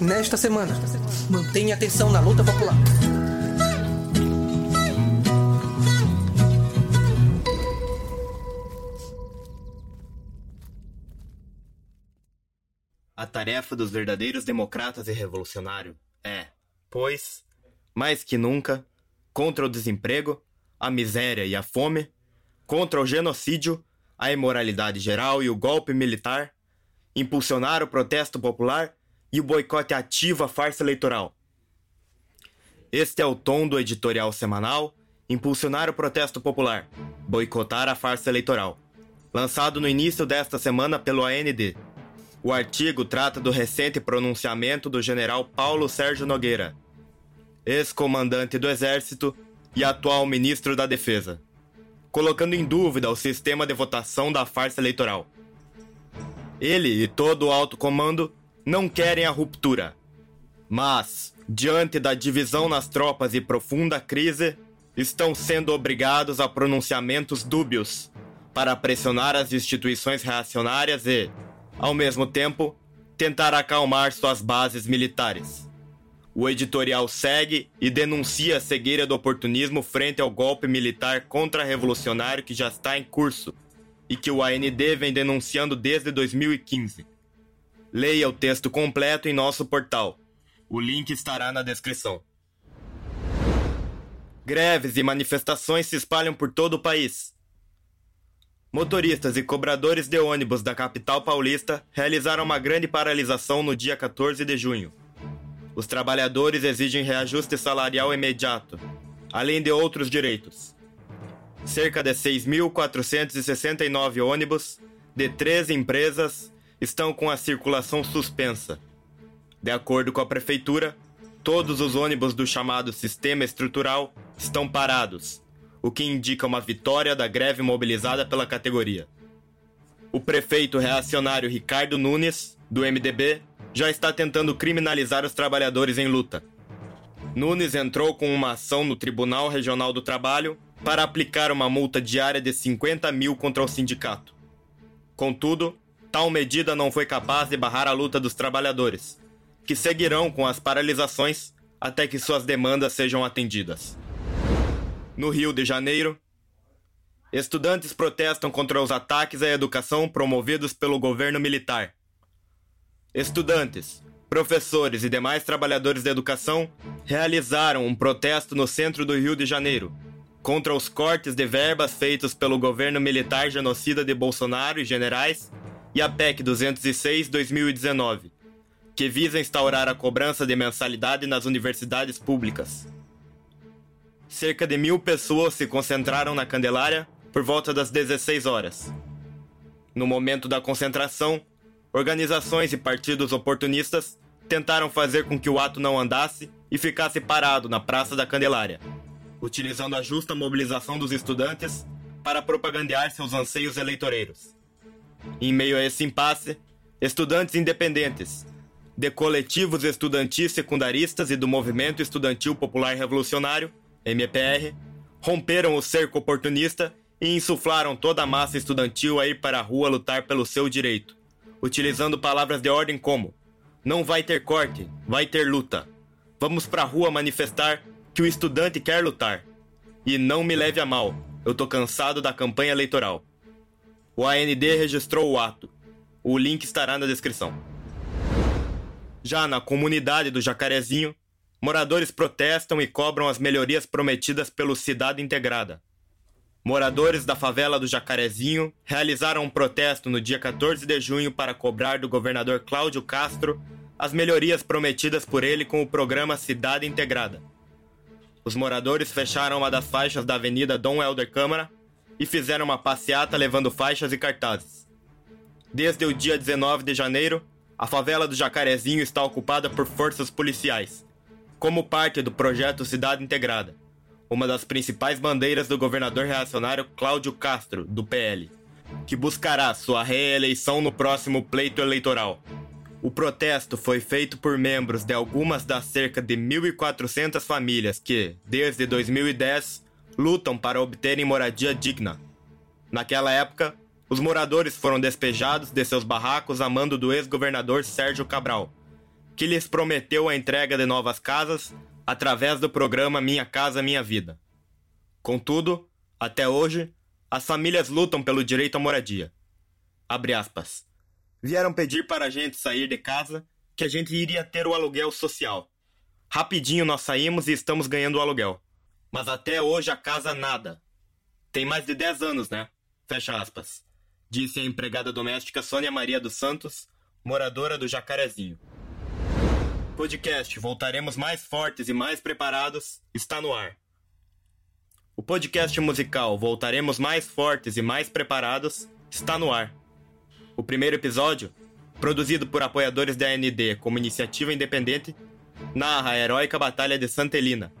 Nesta semana, mantenha atenção na luta popular. A tarefa dos verdadeiros democratas e revolucionários é, pois, mais que nunca, contra o desemprego, a miséria e a fome, contra o genocídio, a imoralidade geral e o golpe militar, impulsionar o protesto popular e o boicote ativo à farsa eleitoral. Este é o tom do editorial semanal Impulsionar o protesto popular, boicotar a farsa eleitoral, lançado no início desta semana pelo AND. O artigo trata do recente pronunciamento do general Paulo Sérgio Nogueira, ex-comandante do Exército e atual ministro da Defesa, colocando em dúvida o sistema de votação da farsa eleitoral. Ele e todo o alto comando não querem a ruptura, mas, diante da divisão nas tropas e profunda crise, estão sendo obrigados a pronunciamentos dúbios para pressionar as instituições reacionárias e, ao mesmo tempo, tentar acalmar suas bases militares. O editorial segue e denuncia a cegueira do oportunismo frente ao golpe militar contra-revolucionário que já está em curso e que o AND vem denunciando desde 2015. Leia o texto completo em nosso portal. O link estará na descrição. Greves e manifestações se espalham por todo o país. Motoristas e cobradores de ônibus da capital paulista realizaram uma grande paralisação no dia 14 de junho. Os trabalhadores exigem reajuste salarial imediato, além de outros direitos. Cerca de 6.469 ônibus de três empresas estão com a circulação suspensa. De acordo com a prefeitura, todos os ônibus do chamado sistema estrutural estão parados o que indica uma vitória da greve mobilizada pela categoria. O prefeito reacionário Ricardo Nunes, do MDB, já está tentando criminalizar os trabalhadores em luta. Nunes entrou com uma ação no Tribunal Regional do Trabalho para aplicar uma multa diária de 50 mil contra o sindicato. Contudo, tal medida não foi capaz de barrar a luta dos trabalhadores, que seguirão com as paralisações até que suas demandas sejam atendidas no Rio de Janeiro. Estudantes protestam contra os ataques à educação promovidos pelo governo militar. Estudantes, professores e demais trabalhadores da educação realizaram um protesto no centro do Rio de Janeiro contra os cortes de verbas feitos pelo governo militar genocida de Bolsonaro e generais e a PEC 206-2019, que visa instaurar a cobrança de mensalidade nas universidades públicas cerca de mil pessoas se concentraram na Candelária por volta das 16 horas. No momento da concentração, organizações e partidos oportunistas tentaram fazer com que o ato não andasse e ficasse parado na Praça da Candelária, utilizando a justa mobilização dos estudantes para propagandear seus anseios eleitoreiros. Em meio a esse impasse, estudantes independentes, de coletivos estudantis secundaristas e do Movimento Estudantil Popular Revolucionário MPR, romperam o cerco oportunista e insuflaram toda a massa estudantil a ir para a rua lutar pelo seu direito, utilizando palavras de ordem como: Não vai ter corte, vai ter luta. Vamos para a rua manifestar que o estudante quer lutar. E não me leve a mal, eu tô cansado da campanha eleitoral. O AND registrou o ato. O link estará na descrição. Já na comunidade do Jacarezinho, Moradores protestam e cobram as melhorias prometidas pelo Cidade Integrada. Moradores da favela do Jacarezinho realizaram um protesto no dia 14 de junho para cobrar do governador Cláudio Castro as melhorias prometidas por ele com o programa Cidade Integrada. Os moradores fecharam uma das faixas da Avenida Dom Helder Câmara e fizeram uma passeata levando faixas e cartazes. Desde o dia 19 de janeiro, a favela do Jacarezinho está ocupada por forças policiais como parte do projeto Cidade Integrada, uma das principais bandeiras do governador reacionário Cláudio Castro, do PL, que buscará sua reeleição no próximo pleito eleitoral. O protesto foi feito por membros de algumas das cerca de 1.400 famílias que, desde 2010, lutam para obterem moradia digna. Naquela época, os moradores foram despejados de seus barracos a mando do ex-governador Sérgio Cabral, que lhes prometeu a entrega de novas casas através do programa Minha Casa Minha Vida. Contudo, até hoje, as famílias lutam pelo direito à moradia. Vieram pedir para a gente sair de casa que a gente iria ter o aluguel social. Rapidinho nós saímos e estamos ganhando o aluguel. Mas até hoje a casa nada. Tem mais de 10 anos, né? Fecha aspas. Disse a empregada doméstica Sônia Maria dos Santos, moradora do Jacarezinho. Podcast Voltaremos Mais Fortes e Mais Preparados está no ar. O podcast musical Voltaremos Mais Fortes e Mais Preparados está no ar. O primeiro episódio, produzido por apoiadores da AND como iniciativa independente, narra a heróica Batalha de Santa Helena,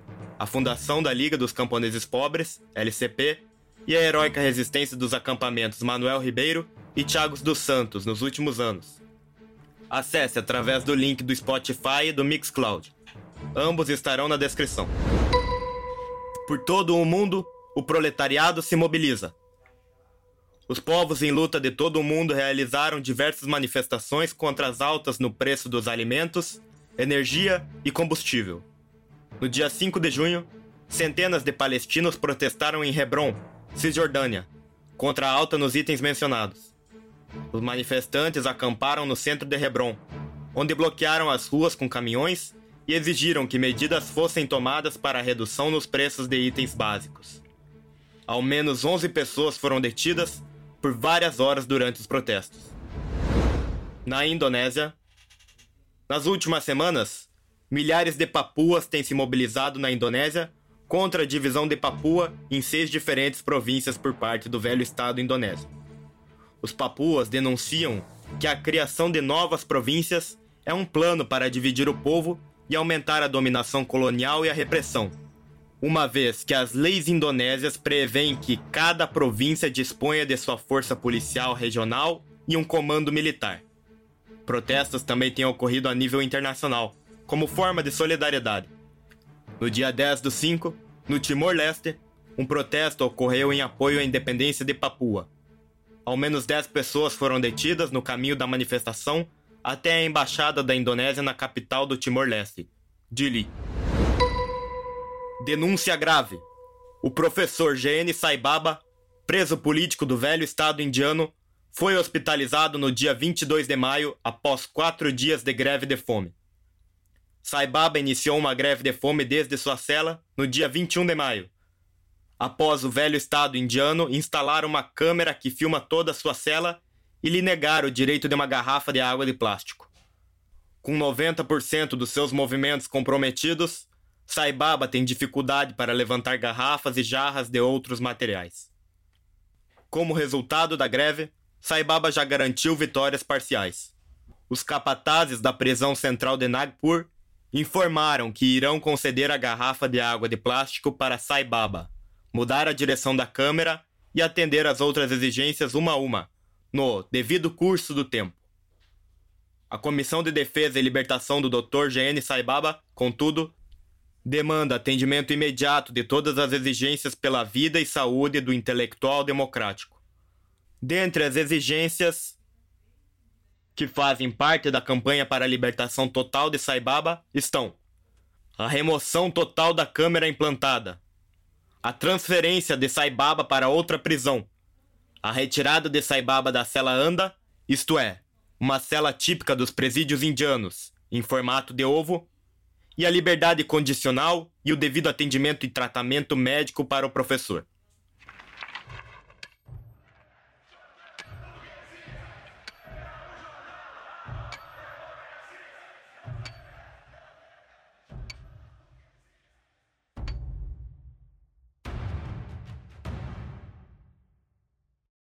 a fundação da Liga dos Camponeses Pobres, LCP, e a heróica resistência dos acampamentos Manuel Ribeiro e Thiagos dos Santos nos últimos anos. Acesse através do link do Spotify e do Mixcloud. Ambos estarão na descrição. Por todo o mundo, o proletariado se mobiliza. Os povos em luta de todo o mundo realizaram diversas manifestações contra as altas no preço dos alimentos, energia e combustível. No dia 5 de junho, centenas de palestinos protestaram em Hebron, Cisjordânia, contra a alta nos itens mencionados. Os manifestantes acamparam no centro de Hebron, onde bloquearam as ruas com caminhões e exigiram que medidas fossem tomadas para a redução nos preços de itens básicos. Ao menos 11 pessoas foram detidas por várias horas durante os protestos. Na Indonésia, nas últimas semanas, milhares de papuas têm se mobilizado na Indonésia contra a divisão de Papua em seis diferentes províncias por parte do velho Estado indonésio. Os papuas denunciam que a criação de novas províncias é um plano para dividir o povo e aumentar a dominação colonial e a repressão, uma vez que as leis indonésias prevêem que cada província disponha de sua força policial regional e um comando militar. Protestos também têm ocorrido a nível internacional, como forma de solidariedade. No dia 10 do 5, no Timor-Leste, um protesto ocorreu em apoio à independência de Papua. Ao menos 10 pessoas foram detidas no caminho da manifestação até a embaixada da Indonésia na capital do Timor-Leste, Dili. Denúncia grave. O professor GN Saibaba, preso político do velho Estado indiano, foi hospitalizado no dia 22 de maio após quatro dias de greve de fome. Saibaba iniciou uma greve de fome desde sua cela no dia 21 de maio. Após o velho Estado indiano instalar uma câmera que filma toda a sua cela e lhe negar o direito de uma garrafa de água de plástico. Com 90% dos seus movimentos comprometidos, Saibaba tem dificuldade para levantar garrafas e jarras de outros materiais. Como resultado da greve, Saibaba já garantiu vitórias parciais. Os capatazes da prisão central de Nagpur informaram que irão conceder a garrafa de água de plástico para Saibaba, mudar a direção da câmera e atender às outras exigências uma a uma, no devido curso do tempo. A Comissão de Defesa e Libertação do Dr. GN Saibaba, contudo, demanda atendimento imediato de todas as exigências pela vida e saúde do intelectual democrático. Dentre as exigências que fazem parte da campanha para a libertação total de Saibaba estão a remoção total da câmera implantada, a transferência de Saibaba para outra prisão, a retirada de Saibaba da cela Anda, isto é, uma cela típica dos presídios indianos, em formato de ovo, e a liberdade condicional e o devido atendimento e tratamento médico para o professor.